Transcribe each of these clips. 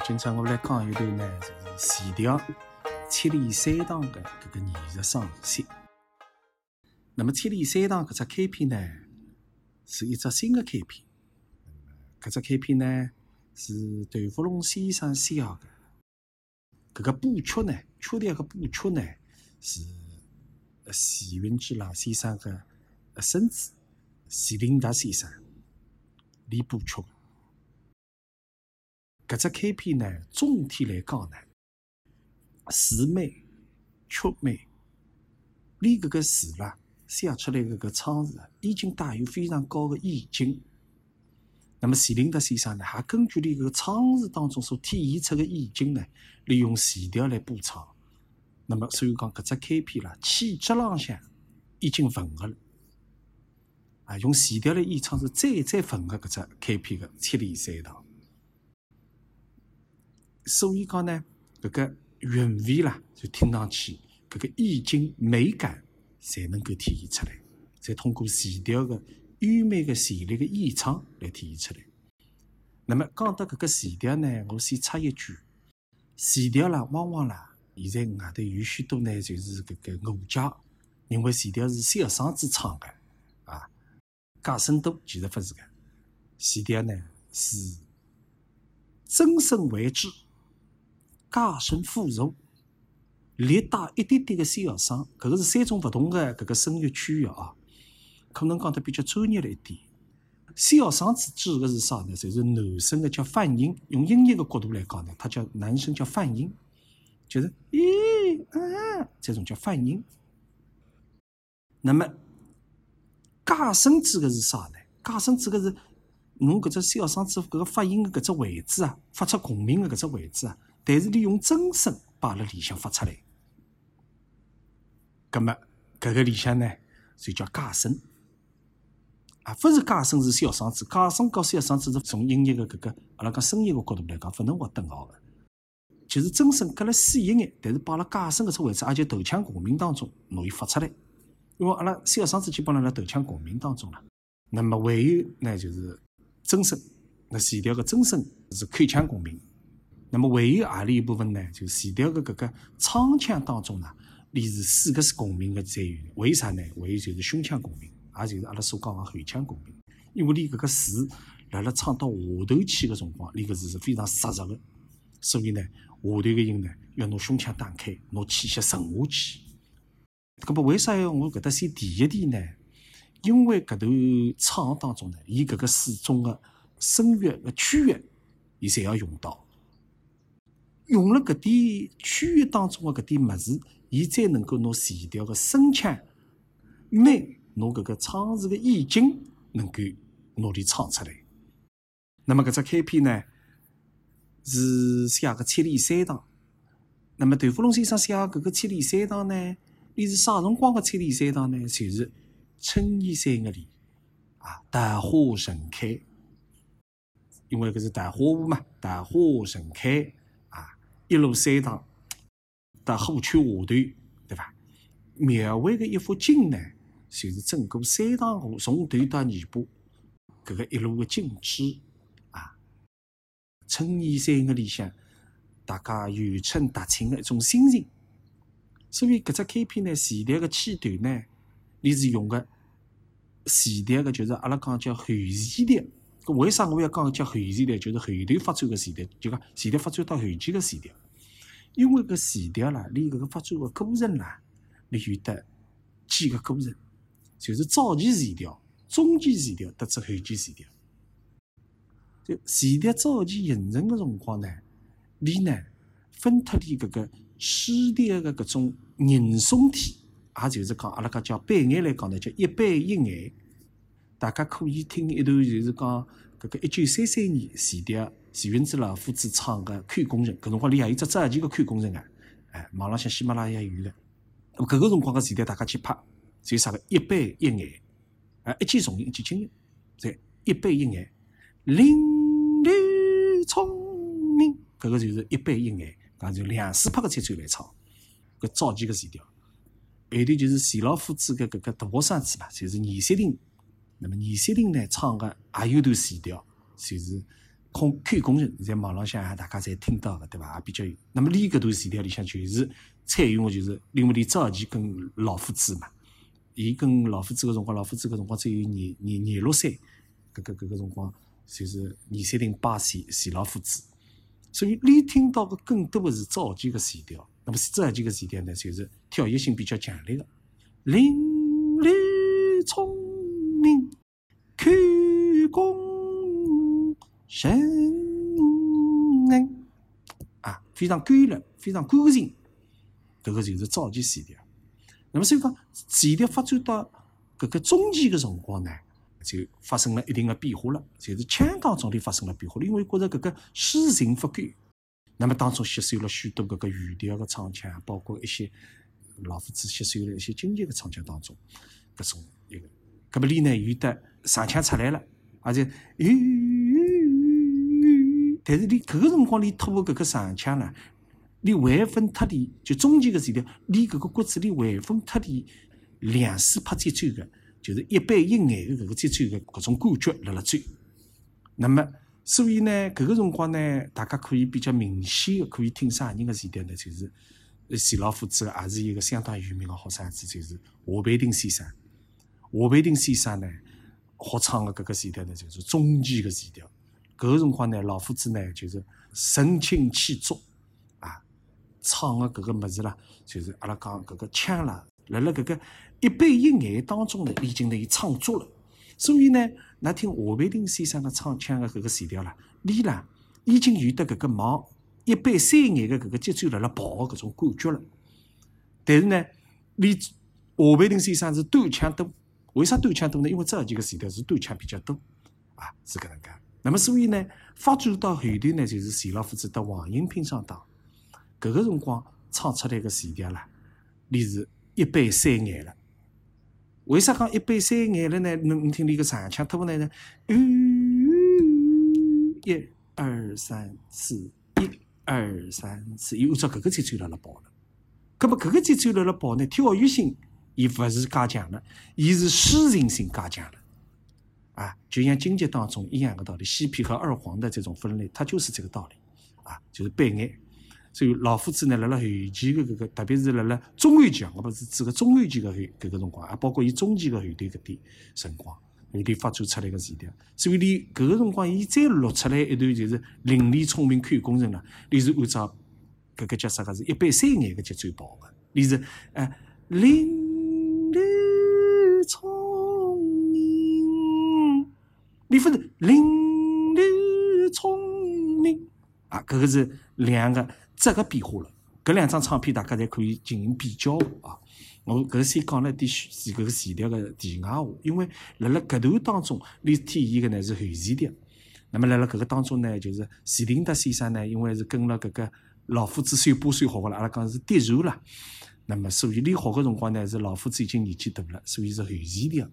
今朝我来讲一段呢，就是前调《七里三堂》的搿个艺术赏析。那么《七里三堂》搿只开篇呢，是一只新的开篇。搿只开篇呢，是段福龙先生写的。搿个补曲呢，曲调个补曲呢，是呃徐云之老先生的孙子徐林达先生练补曲。搿只开篇呢，总体来讲呢，词美、曲美，连搿个字啦，写出来搿个唱词，已经带有非常高的意境。那么徐林德先生呢，还根据哩搿个唱词当中所体现出的意境呢，利用线条来补唱。那么所以讲搿只开篇啦，气质浪向已经吻合了。啊，用线条来演唱是最最吻合搿只开篇的七里山堂。所以讲呢，搿个韵味啦，就听上去搿个意境美感，才能够体现出来，再通过前调个优美个旋律个演唱来体现出来。那么讲到搿个前调呢，我先插一句，前调啦，往往啦，现在外头有许多呢，就是搿个误解，认为前调是小嗓子唱个，啊，假声多，其实勿是个，前调呢是真声为之。假声辅助，略带一点点的小声，搿个是三种勿同的搿个声乐区域啊，可能讲得比较专业了一点。小声子指的是啥呢？就是男生的叫泛音，用音乐的角度来讲呢，他叫男生叫泛音，就是咦啊这种叫泛音。那么加声指的是啥呢？加声指的是侬搿只小声子搿个发音的搿只位置啊，发出共鸣的搿只位置啊。但是，利用真声摆辣里向发出来，葛么搿个里向呢，就叫假声。啊，勿是假声是小嗓子，假声和小嗓子是从音乐的搿个阿拉讲声音个角度来讲，勿能划等号个。就是真声隔了细一眼，但是摆辣假声搿只位置，也就头腔共鸣当中容易发出来。因为阿拉小嗓子基本上辣头腔共鸣当中了。那么还有呢，就是真声，那前调个真声是口腔共鸣。那么还有何里一部分呢？就是前调的搿个唱腔当中呢，里是四个是共鸣的在于，为啥呢？还有就是胸腔共鸣，也就是阿拉所讲的喉腔共鸣。因为你搿个词辣辣唱到下头去的辰光，你搿字是非常实实的，所以呢，下头个音呢要拿胸腔打开，拿气息沉下去。搿么为啥要我搿搭先提一提呢？因为搿头唱当中呢，伊搿个四种的声乐的区域，伊侪要用到。用了搿点区域当中的搿点物事，伊才能够拿线条的声腔美，拿搿个唱词的意境能够努力唱出来。那么搿只开篇呢，是写个七里山堂。那么段福龙先生写搿个七里山堂呢，伊是啥辰光的七里山堂呢？就是春意山个里啊，大花盛开，因为搿是大花坞嘛，大花盛开。一路三塘到虎丘下头，对伐？描绘的一幅景呢，就是整个三塘河从头到尾巴，搿个一路的景致啊，春意山个里向，大家有春踏青的一种心情。所以搿只开篇呢，前头的起段呢，你是用的前头的，就是阿拉讲叫后前调。为啥我要讲叫后前调？就是后头发展的时代，就讲前调发展到后期的前调。因为搿时代啦，连搿个发展个过程啦，你有得几个过程，就是早期时代、中期前调，得至后期时代。就时代早期形成个辰光呢，你呢分脱你搿个曲调个搿种吟诵体，也就是讲阿拉讲叫板眼来讲呢，叫一板一眼。大家可以听一段，就是讲搿个一九三三年前调。徐云之老夫子唱个《看工人》，搿辰光里还有只早期个《看工人》啊，哎，网浪向喜马拉雅有个。咾搿个辰光个时代，大家去拍，就啥个一板一眼，啊，一见重音，一记轻音，再一板一眼，伶俐聪明，搿个就是一板一眼，搿就两四拍个才最来唱，搿早期个时调。后头就是徐老夫子个搿个大学生子嘛，就是倪三林。那么倪三林呢唱个也有段时调，就是。空看工程，在网浪向大家侪听到个，对伐？也比较有。那么李搿段词条里向就是采用个就是因为李早期跟老夫子嘛，伊跟老夫子个辰光，老夫子个辰光只有廿廿廿六岁，搿个搿个辰光就是二三零八岁前老夫子，所以你听到个更多个是早期个词条。那么是早期个词条呢，就是跳跃性比较强烈个，伶俐聪明，看工程啊，非常规律，非常干净，搿个就是早期词条。那么所以讲，词条发展到搿个中期的辰光呢，就发生了一定个变化了，就是腔当中里发生了变化了，因为觉着搿个诗情不够。那么当中吸收了许多搿个语调个唱腔，包括一些老夫子吸收了一些经典个唱腔当中，搿种一个，搿么里呢有的唱腔出来了，而且，但是你搿个辰光你突破搿个上腔呢，你还分脱离就中间个词条，你搿个骨子里还分脱离两四拍节奏个，就是一板一眼的搿个节奏个搿种感觉辣辣走，那么。所以呢，搿个辰光呢，大家可以比较明显的可以听啥人个词条呢？就是徐老夫子，也是一个相当有名个好生子，就是华佩丁先生。华佩丁先生呢，好唱的搿个词条呢，就是中期个词条。搿个辰光呢，老夫子呢，就是神清气浊啊，唱个搿个物事啦，就是阿拉讲搿个腔啦，辣辣搿个一板一眼当中呢，已经呢唱足了。所以呢，那听华佩丁先生个唱腔的搿个词条啦，里啦已经有得搿个往一板三眼个搿个节奏辣辣跑的搿种感觉了。但是呢，你华佩丁先生是断腔多，为啥短腔多呢？因为这几个词条是短腔比较多啊，是搿能介。那么所以呢，发展到后头呢，就是钱老夫子到黄英拼上当，搿个辰光唱出来个词条啦，你是一板三眼了。为啥讲一板三眼了呢？侬听你个长腔突呢？嗯一、二、三、四，一、二、三、四，又按照搿个节奏辣辣跑了。葛末搿个节奏辣辣跑呢？跳跃性伊勿是加强了，伊是诗情性加强了。啊，就像京剧当中一样个道理，西皮和二黄的这种分类，它就是这个道理。啊，就是板眼。所以老夫子呢，辣辣后期个搿个，特别是辣辣中后期，我勿是指个中后期个后搿个辰光，也包括伊中期个后头搿点辰光，后头发展出来个词条。所以你搿个辰光，伊再录出来一段就是伶俐聪明看工程了，你是按照搿个叫啥个是一般三眼个节奏跑个，你是哎伶你不是伶俐聪明啊，搿个是两个。这个变化了，搿两张唱片大家侪可以进行比较啊。我搿先讲了一点是搿个词条个题外话，因为辣辣搿段当中，你体现个呢是后词条。那么辣辣搿个当中呢，就是徐廷德先生呢，因为是跟了搿个老夫子算把算学个了，阿拉讲是嫡传啦。那么所以你学个辰光呢，是老夫子已经年纪大了，所以是后词条。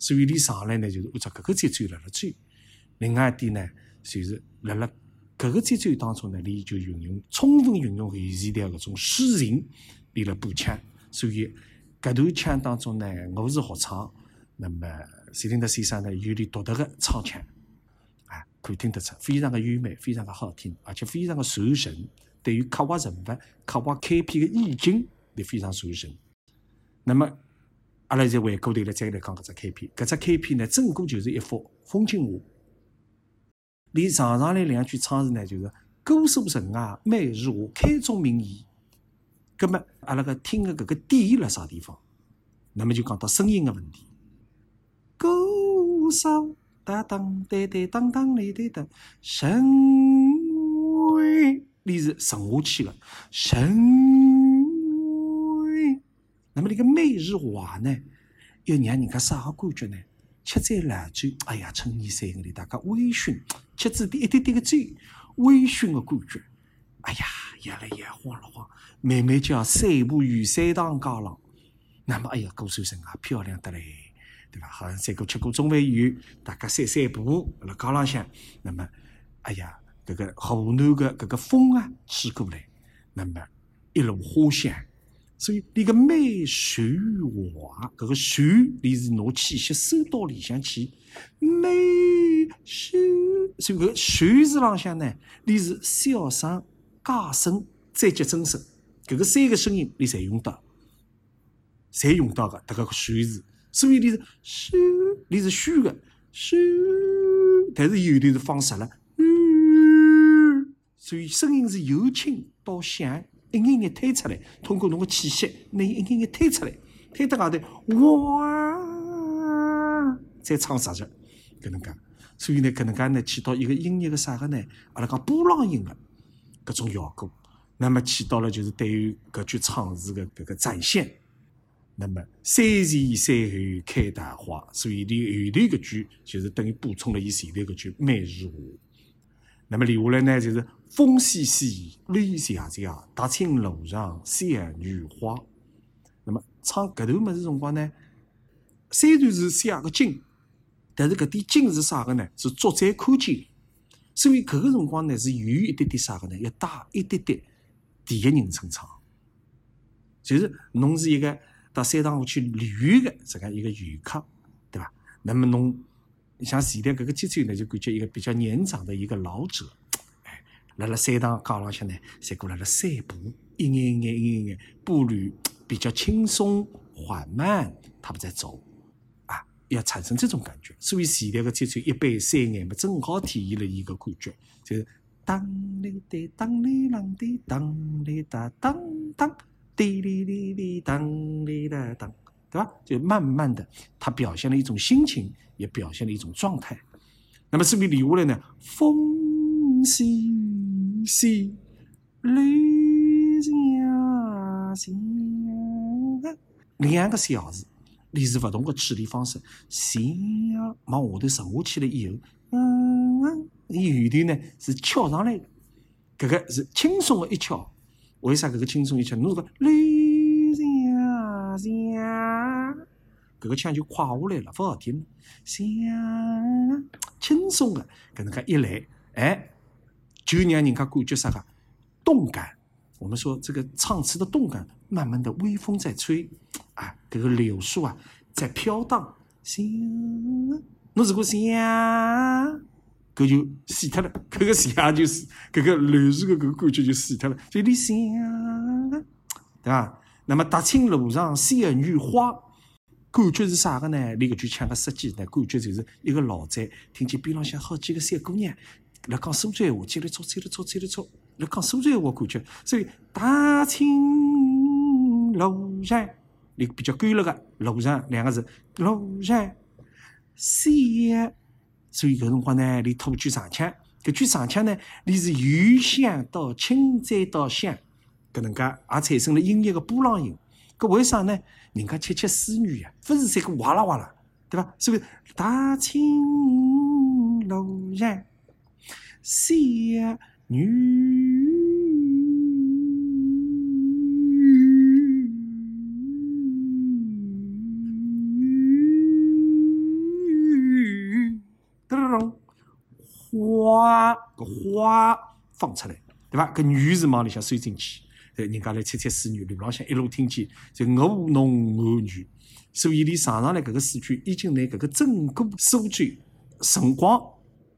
所以你上来呢，就是按照搿个节奏辣辣走。另外一点呢，就是辣辣。搿个节奏当中呢，你就运用充分运用后词条搿种诗情，你来补腔。所以搿段腔当中呢，我是学唱，那么谢霆德先生呢有点独特的唱腔，啊，可以听得出非常的优美，非常的好听，而且非常的传神。对于刻画人物、刻画开篇的意境，也非常传神。那么阿拉再回过头来再来讲搿只开篇，搿只开篇呢，整个就是一幅风景画。连上上来两句唱词呢，就是“姑苏城外美如画，开宗明义”。葛么阿拉个听个搿个点辣啥地方？那么就讲到声音个问题。姑苏哒当哒哒当当哩哒当，神威，你是沉下去个神。那么这个美如画呢，要让人家啥个感觉呢？吃醉辣酒，哎呀，春意三个里，大家微醺，吃子点一点点个醉，微醺个感觉，哎呀，摇了摇，晃了晃，慢慢叫散步于山塘街浪。那么，哎呀，姑苏城啊，漂亮得嘞，对吧？好像再过吃过中饭以后，大家散散步，辣街浪向，那么，哎呀，这个河南个这个风啊，吹过来，那么一路花香，所以你个美秀华，搿个秀，你是拿气息收到里向去，美秀，所以搿秀字浪向呢，你是小声、加声、再接增声，搿个三个声音你侪用到，侪用到个迭个秀字，所以你是秀，你是虚个虚，但是有的是放实了，嗯，所以声音是由轻到响。一眼眼推出来，通过侬个气息，拿伊一眼眼推出来，推到外头，哇！再唱十句，搿能介。所以呢，搿能介呢，起到一个音乐个啥个呢？阿拉讲波浪音个搿种效果，那么起到了就是对于搿句唱词个搿个展现。那么三前三后开大花，所以你后头搿句就是等于补充了伊前头搿句美如画。那么留下来呢，就是风细细，雨潇潇，大青路上小女花。那么唱搿段么子辰光呢，虽然是写个经，但是搿点经是啥个呢？是作者看见，所以搿个辰光呢，是有一点点啥个呢？要带一点点第一人称唱，就是侬是一个到山塘下去旅游的这个一个游客，对吧？那么侬。像现在搿个节奏呢，就感觉一个比较年长的一个老者，辣辣山塘岗浪向呢，侪过来了散步，一眼眼一眼眼步履比较轻松缓慢，他们在走，啊，要产生这种感觉。所以现在个节奏一杯三眼嘛，正好体现了一个感觉，就是当哩的当哩啷的当哩哒当当滴哩哩哩当哩哒当。对吧？就慢慢的，他表现了一种心情，也表现了一种状态。那么，是不是留下来呢？风细细，雨潇潇，两个小字，你是不同的处理方式。小往下头沉下去了以后，嗯，你有的呢是翘上来的，这个是轻松的一翘。为啥这个轻松一翘？侬个雨潇潇。搿个腔就垮下来了，勿好听。像轻松的搿能介一来，哎，就让人家感觉啥个动感。我们说这个唱词的动感，慢慢的微风在吹，啊，这个柳树啊在飘荡。像侬如果像，搿就死脱了。搿个像就是搿个柳树的搿个感觉就死脱了。所以你像，对伐？那么大清路上仙女花。感觉是啥个呢？你搿句腔个设计呢？感觉就是一个老宅，听见边浪向好几个小姑娘辣讲苏州闲话，叽里吵，叽里吵，叽里吵，辣讲苏州闲话，感觉。所以大清路上，你比较干了个路上两个字，路上小，所以搿辰光呢，你吐句长腔，搿句长腔呢，你是由香到轻再到香，搿能介也产生了音乐个波浪音。搿为啥呢？人家窃窃私语呀，勿是三个哇啦哇啦，对伐？所以大清路上小女，咚花个花放出来，对伐？搿女字往里向收进去。人家来窃窃私语，路浪向一路听见就我侬我女，所以你上上来搿个数据已经拿搿个整个数据辰光、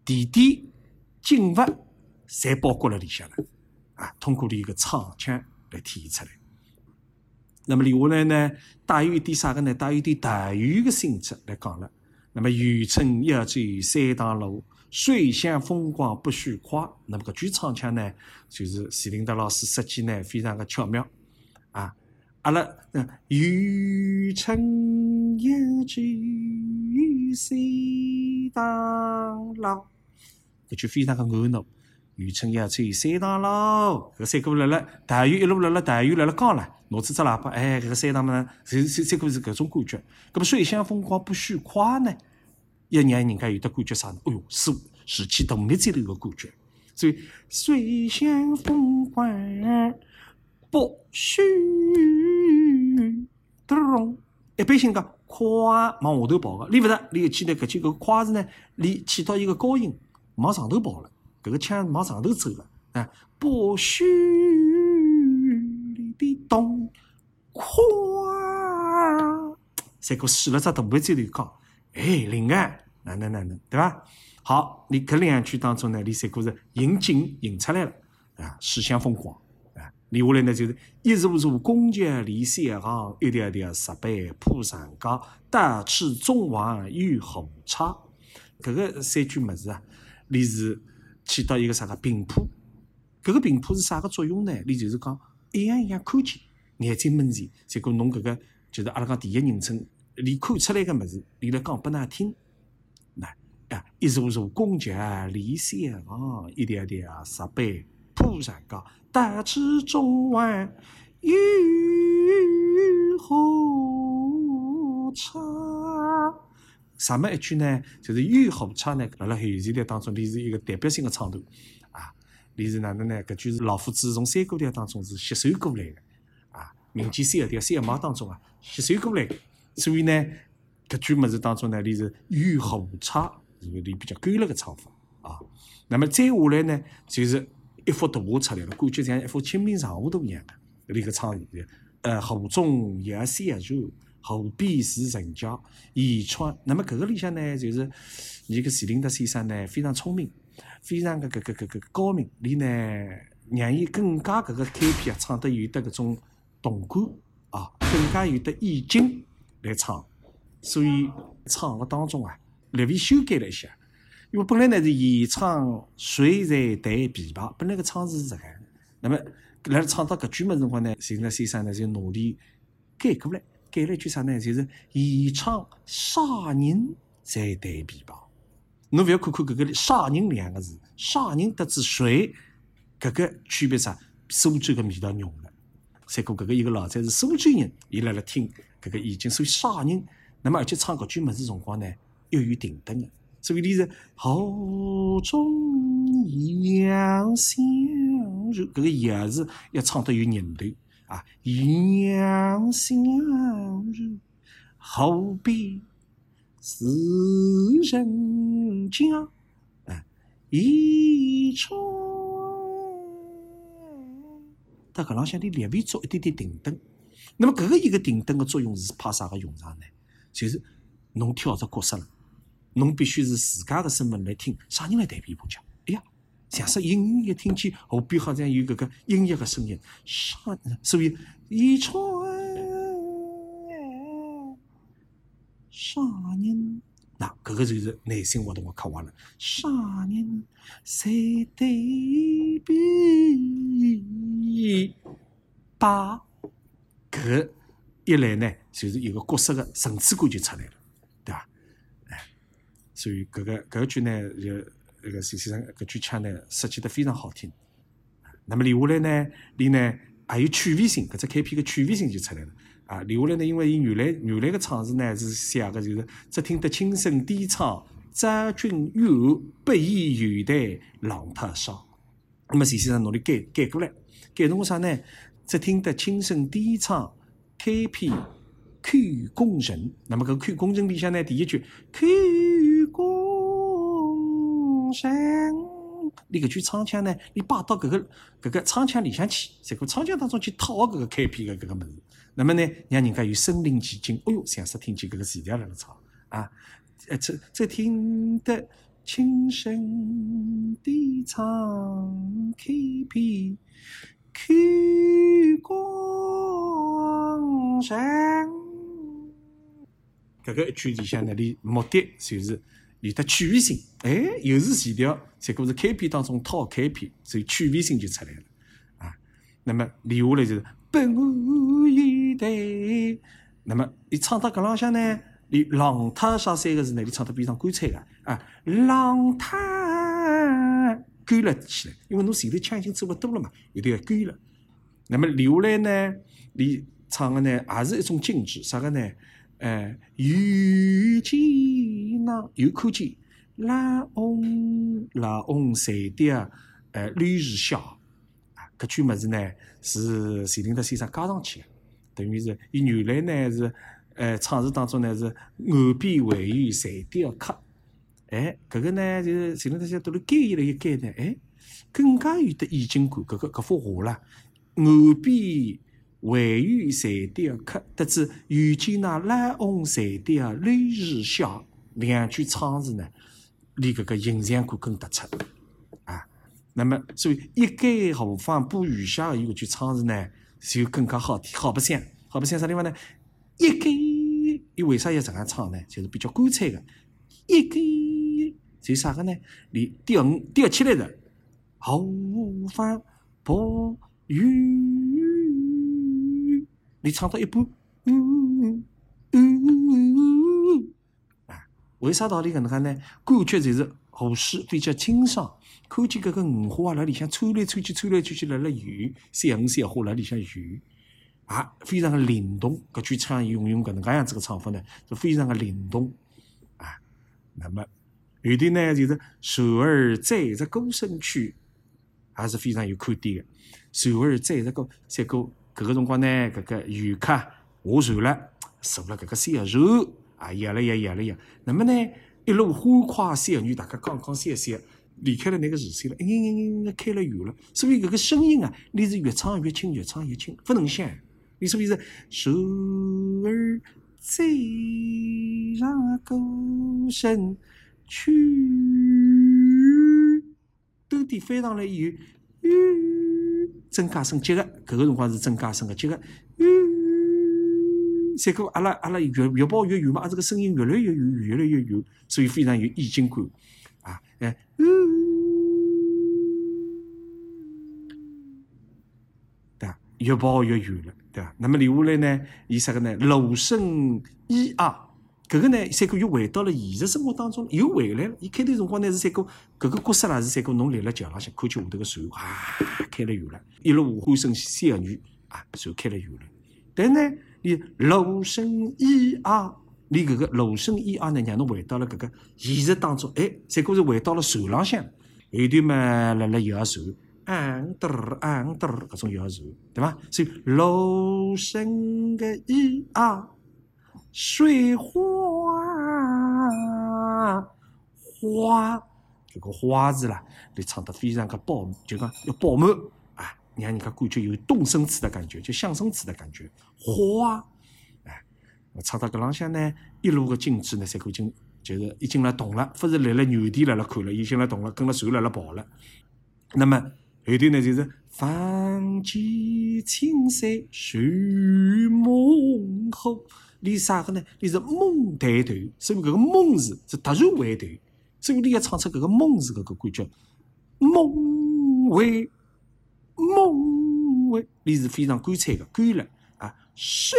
地点、景物，侪包括了里向了啊！通过你一个唱腔来体现出来。那么留下来呢，带有一点啥个呢？带有一点特有的性质来讲了。那么渔村要走三塘路。水乡风光不虚夸，那么搿句唱腔呢，就是徐林德老师设计呢，非常的巧妙啊。阿拉嗯，渔村要走三塘路，搿句非常的按闹。渔村要走三塘路，搿三个辣辣，大雨一路辣辣，大雨辣辣降了，拿出只喇叭，哎，搿个三塘嘛，是是三个是搿种感觉。搿么水乡风光不虚夸呢？要让人家有的感觉啥呢？哎哟，是士气动力在头个感觉。所以水乡风光不虚，咚！一般性讲夸往下头跑个，你勿得，你记得搿句个夸字呢？你起到一个高音往上头跑了，搿个腔往上头走了啊！不虚，滴咚，咵，三哥竖了只大拇指头讲，哎，灵啊，哪能哪能，对伐？好，你搿两句当中呢，你三哥是引景引出来了啊，诗相风光啊，接下来呢就是一如如公爵离三行，一条条石碑铺上高，大吃中王与红茶。搿个三句么子啊，你是起到一个啥个频谱？搿个频谱是啥个作用呢？你就是讲一样一样看见。眼睛蒙前，结果侬搿个就是阿拉讲第一人称，你看出来个物事，你来讲拨㑚听。那啊，一座座宫阙连相望，一条条石碑铺上高，大池中外雨后茶。啥么一句呢？就是雨后茶呢，辣辣汉语里当中，你是一个代表性的唱段啊。你是哪能呢？搿句是老夫子从三国调当中是吸收过来的啊。民间三个调三个毛当中啊，吸收过来，所以呢，搿句物事当中呢，你是雨后差，是个你比较规律个唱法啊。那么再下来呢，就是一幅图画出来了，感觉像一幅清明上河图一样的，里个唱的，呃，河中一山如，河边是人家，宜窗。那么搿个里向呢，就是你个席琳达先生呢，非常聪明，非常个搿搿搿搿高明，你呢让伊更加搿个开篇啊，唱得有得搿种。动感啊，更加有得意境来唱，所以唱个当中啊，略微修改了一下。因为本来呢是演唱谁在弹琵琶，本来个唱词是这个。那么来唱到搿句么辰光呢，邢德先生呢就努力改过来，改了一句啥呢？就是演唱啥人在弹琵琶。侬勿要看看搿个“啥人”两个字，“啥人”得知谁，搿个区别啥？苏州个味道浓了。再过搿个一个老者是苏州人，伊辣辣听搿个已经属于啥人？那么而且唱搿句物事辰光呢，又有停顿个，所以你是喉中杨香如，搿个杨字要唱得有韧度啊，杨香如，后边是人家啊，一窗。在搿浪向，你略微做一点点停顿。那么搿个一个停顿个作用是派啥个用场呢？就是侬挑着角色了，侬必须是自家个身份来听，啥人来弹琵琶讲？哎呀，像是隐约听见后边好像有搿个音乐个声音，啥？所以一唱啥人？那搿个就是内心活动个渴望了。啥人谁对比？把搿一来呢，就是一个角色个层次感就出来了，对伐？哎，所以搿个搿句呢，就那个实际上搿句腔呢，设计得非常好听。那么留下来呢，你呢还有趣味性，搿只开篇个趣味性就出来了。啊，留下来呢，因为伊原来原来个唱词呢是写个就是只听得轻声低唱，张君有不宜远台浪太少。那么实际上努力改改过来，改成个啥呢？只听得轻声低唱，开篇看功臣。那么搿看功臣里向呢，第一句看功臣。你搿句唱腔呢，你摆到搿个搿个唱腔里向去，在个唱腔当中去套搿个开篇的搿个物事，那么呢，让人家有身临其境，哦哟，像是听见搿个词调辣辣唱啊，呃，这这听得轻声低唱开篇，看光神，搿个一句里向呢，你目的就是。有得趣味性，哎，又是前调，结果是开篇当中套开篇，所以趣味性就出来了啊。那么留下来就是本意的，那么你唱到搿浪向呢，你浪太啥三个字呢？你唱得非常干脆个啊，浪太干了起来，因为侬前头腔已经做勿多了嘛，有点要干了。那么留下来呢，你唱个呢，也是一种精致，啥个呢？哎，有见那有可见，拉翁拉翁才的呃绿日笑啊，搿句物事呢是徐林德先生加上去的，等于是伊原来呢是呃唱词当中呢是岸边唯有才的客，哎，搿个呢就是徐林德先生都来改了一改呢，哎，更加有得意境感，搿个搿幅画啦，岸边回于柴笛客，得知遇见那来往柴笛啊，泪如下。两句唱词呢，离搿个形象感更突出啊。那么，所以一改何妨补余下有搿句唱词呢，就更加好听，好白相，好白相啥地方呢？一改，伊为啥要这样唱呢？就是比较干脆的。一改就啥个呢？你第五、第七来的后方补余，你唱到一半，嗯嗯嗯啊，为啥道理搿能介呢？感觉就是和诗比较清爽，看见搿个五花辣里向窜来窜去、窜来窜去，辣辣游，三五三花辣里向游，啊，非常的灵动。搿句唱用用搿能介样子个唱法呢，是非常的灵动啊。那么有的呢，就是手儿载着歌声去，还是非常有看点的。手儿载着歌，载歌搿个辰光呢，搿个游客下船了，坐了搿个小船啊，摇了摇，摇了摇。那么呢，一路欢快小女，大家讲讲笑笑，离开了那个视线了，一眼眼眼眼开了远了。所以搿个声音啊，你是越唱越轻，越唱越轻，勿能像。你是不是手儿载着歌声去，兜底翻上来以后，曾家声接个，搿个辰光是曾家声个接个，结果阿拉阿拉越越跑越远嘛，啊这个声音越来越远，越来越远，所以非常有意境感啊，哎，对伐？越跑越远了，对伐？那么留下来呢，伊啥个呢？芦笙咿呀，搿个呢，三哥又回到了现实生活当中，又回来了。伊开头辰光呢是三哥，搿个角色啦是三哥，侬立辣桥浪向看见下头个船啊，开了远了，一路欢声笑语啊，船开了远了。但呢，你芦笙咿呀，你搿个芦笙咿呀呢，让侬回到了搿个现实当中，哎，三哥是回到了船浪向，后头嘛辣辣摇船。昂得儿昂得儿，搿种摇船，对伐？所以芦笙个咿呀，水花花，这个花字啦，你唱得非常个饱，就讲要饱满，让人家感觉有动声词的感觉，就象声词的感觉。花，哎，唱到搿浪向呢，一路个景致呢，才已经就是已经辣动了，勿是立辣原地辣辣看了，已经辣动了，跟了船辣辣跑了。那么后头呢，就是放起青山树梦后，你啥个呢？你是梦抬头，所以搿个梦字是突然回头，所以你要唱出搿个梦字搿个感觉，梦回梦，你是非常干脆的，干了啊，水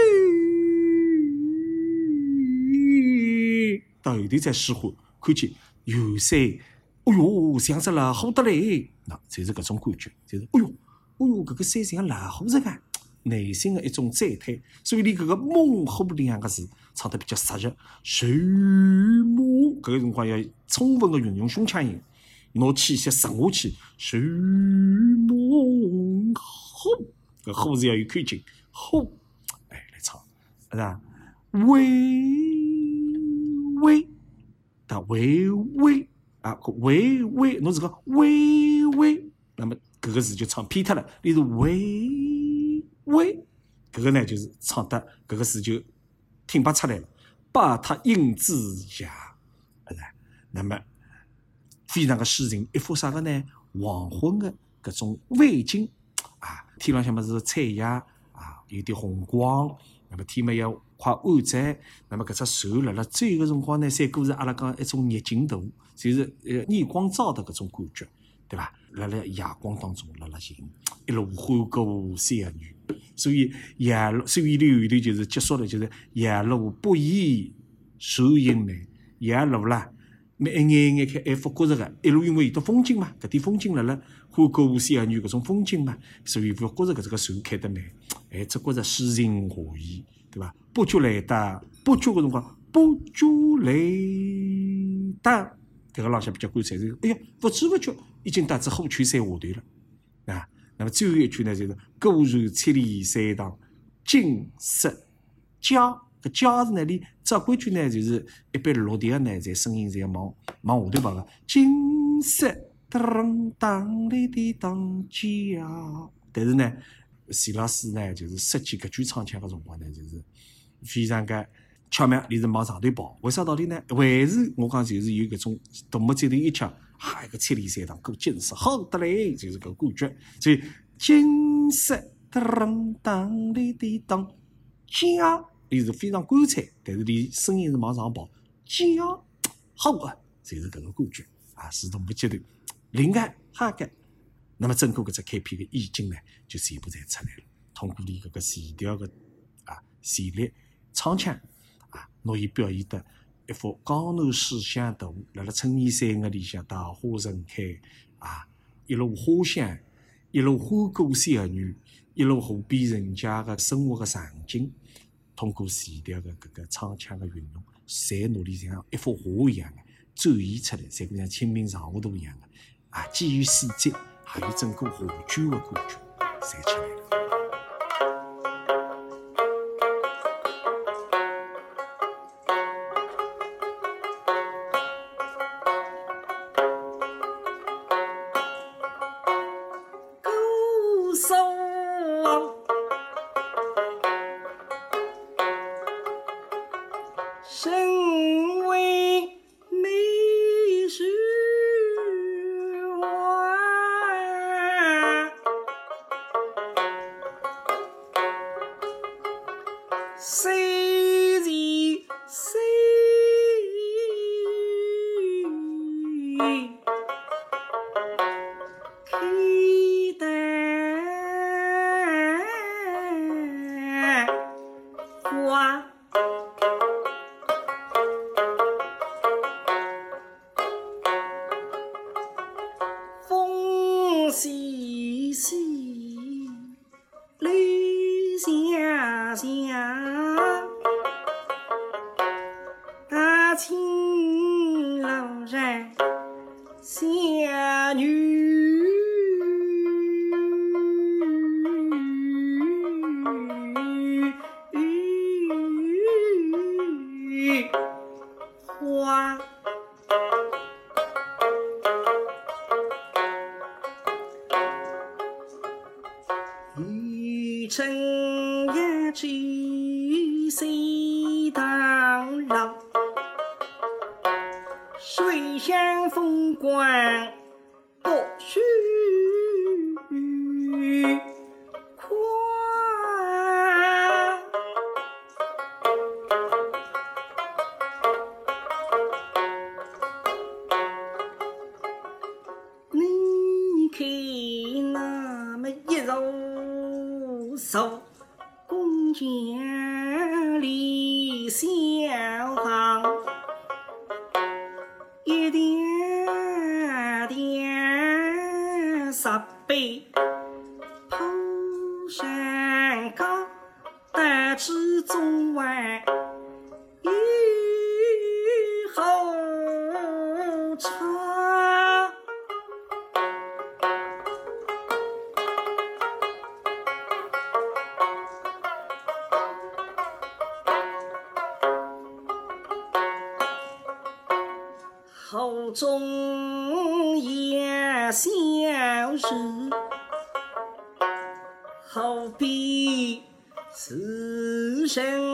到后头再虚化，看见有山。哎哟，像只老虎的嘞！那就是搿种感觉，就是哎哟，哎哟，搿个山像老虎似个，内心的一种赞叹。所以你搿个“猛”虎两个字唱得比较适合。水马搿个辰光要充分的运用胸腔音，拿气息沉下去。水马虎，搿虎是要有口劲。虎，哎，来唱，是吧？微微，啊微微。啊，微微，侬是个微微，那么搿个字就唱偏脱了。例如微微，搿个呢就是唱得搿个字就听不出来了。把他影子下，是吧？那么非常的诗情，一幅啥个呢？黄昏的搿种晚景啊，天浪向么是彩霞啊，有点红光，那么天嘛要快暗在，那么搿只船辣辣走个辰光呢，三哥是阿拉讲一种逆境图。就是呃，逆光照的搿种感觉，对伐？辣辣夜光当中，辣辣行，一路欢歌笑语，所以夜路，所以里后头就是结束了，就是夜路不宜愁影难。夜路啦，一眼眼看，还复觉着个，一路因为有得风景嘛，搿点风景辣辣欢歌笑语搿种风景嘛，所以勿觉着搿只个船开得慢，哎，只觉着诗情画意，对伐？不觉来得，不觉个辰光，不觉来得。迭个浪向比较干脆，哎呀，不知不觉已经到至虎泉山下头了啊。那么最后一句呢，就是“果然千里山塘景色佳”。搿佳字呢，里只规矩呢，就是一般落地个呢，在声音在往往下头跑个金色当当里滴当佳。但是呢，徐老师呢，就是设计搿句唱腔个辰光呢，就是非常个巧妙，连是往上头跑。为啥道理呢？还是我讲就是有搿种独木舟头一枪，哈一个千里山上过金色，好得嘞，就是搿感觉。所以金色噔当里滴当，江，伊是非常干脆，但是你声音是往上跑，江，好啊，就是搿个感觉啊，是独木舟头，灵感哈个。那么整个搿只开篇个意境呢，就全部侪出来了。通过你搿个线调个啊旋律、唱腔啊，拿伊表现得一幅江南水乡图，辣辣春意山河里向，大花盛开啊，一路花香，一路花果小女，一路河边人家个生活个场景，通过线条的搿个唱腔的运用，侪努力像一幅画一样的展现出来，侪像清明上河图一样的啊，既有细节。还有整个画卷的感觉，侪出来了。Sí. 春夜去西塘楼，水乡风光。中也相守，好比此生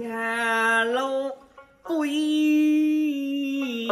呀喽不依，